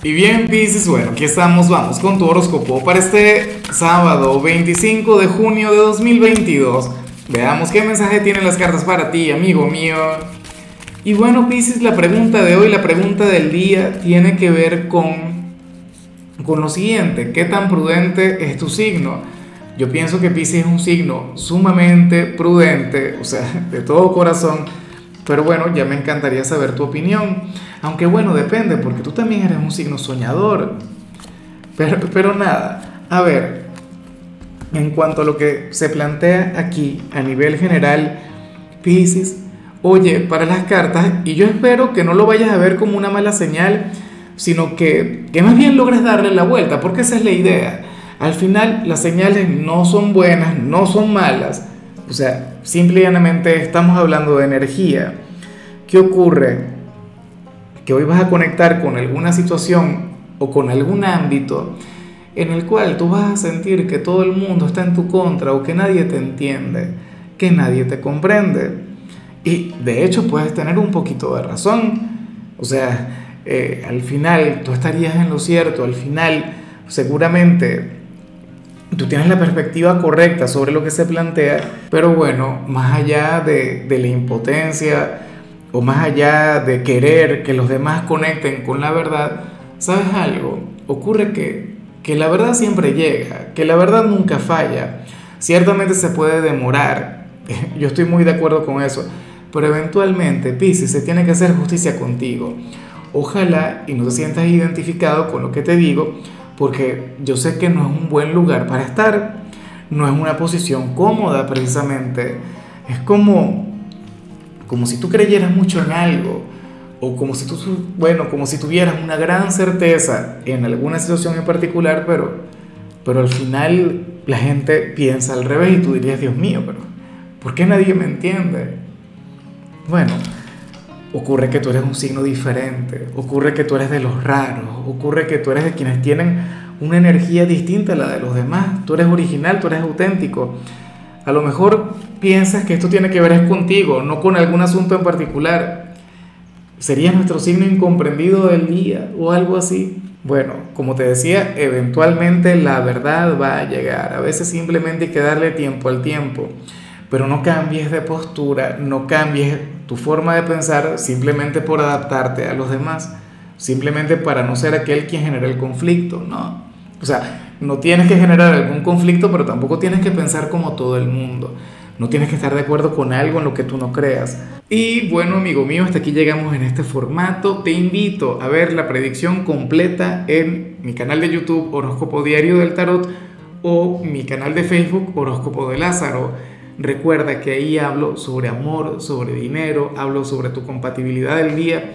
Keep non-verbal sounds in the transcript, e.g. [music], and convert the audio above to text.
Y bien, Pisces, bueno, aquí estamos, vamos con tu horóscopo para este sábado 25 de junio de 2022. Veamos qué mensaje tienen las cartas para ti, amigo mío. Y bueno, Pisces, la pregunta de hoy, la pregunta del día, tiene que ver con, con lo siguiente, ¿qué tan prudente es tu signo? Yo pienso que Pisces es un signo sumamente prudente, o sea, de todo corazón pero bueno, ya me encantaría saber tu opinión. Aunque bueno, depende, porque tú también eres un signo soñador. Pero, pero nada, a ver, en cuanto a lo que se plantea aquí a nivel general, Pisces, oye, para las cartas, y yo espero que no lo vayas a ver como una mala señal, sino que, que más bien logres darle la vuelta, porque esa es la idea. Al final las señales no son buenas, no son malas, o sea, simple y llanamente estamos hablando de energía. ¿Qué ocurre? Que hoy vas a conectar con alguna situación o con algún ámbito en el cual tú vas a sentir que todo el mundo está en tu contra o que nadie te entiende, que nadie te comprende. Y de hecho puedes tener un poquito de razón. O sea, eh, al final tú estarías en lo cierto, al final seguramente tú tienes la perspectiva correcta sobre lo que se plantea, pero bueno, más allá de, la impotencia o más allá de querer que los demás conecten con la verdad, ¿sabes algo? Ocurre que, que la verdad siempre llega, que la verdad nunca falla. Ciertamente se puede demorar, [laughs] yo estoy muy de acuerdo con eso, pero eventualmente, Pisces, se tiene que hacer justicia contigo. Ojalá y no te sientas identificado con lo que te digo, porque yo sé que no es un buen lugar para estar, no es una posición cómoda precisamente, es como, como si tú creyeras mucho en algo, o como si tú, bueno, como si tuvieras una gran certeza en alguna situación en particular, pero, pero al final la gente piensa al revés y tú dirías, Dios mío, pero ¿por qué nadie me entiende? Bueno, ocurre que tú eres un signo diferente, ocurre que tú eres de los raros, ocurre que tú eres de quienes tienen una energía distinta a la de los demás, tú eres original, tú eres auténtico. A lo mejor piensas que esto tiene que ver es contigo, no con algún asunto en particular. ¿Sería nuestro signo incomprendido del día o algo así? Bueno, como te decía, eventualmente la verdad va a llegar. A veces simplemente hay que darle tiempo al tiempo. Pero no cambies de postura, no cambies tu forma de pensar simplemente por adaptarte a los demás, simplemente para no ser aquel quien genera el conflicto, ¿no? O sea, no tienes que generar algún conflicto, pero tampoco tienes que pensar como todo el mundo. No tienes que estar de acuerdo con algo en lo que tú no creas. Y bueno, amigo mío, hasta aquí llegamos en este formato. Te invito a ver la predicción completa en mi canal de YouTube Horóscopo Diario del Tarot o mi canal de Facebook Horóscopo de Lázaro. Recuerda que ahí hablo sobre amor, sobre dinero, hablo sobre tu compatibilidad del día.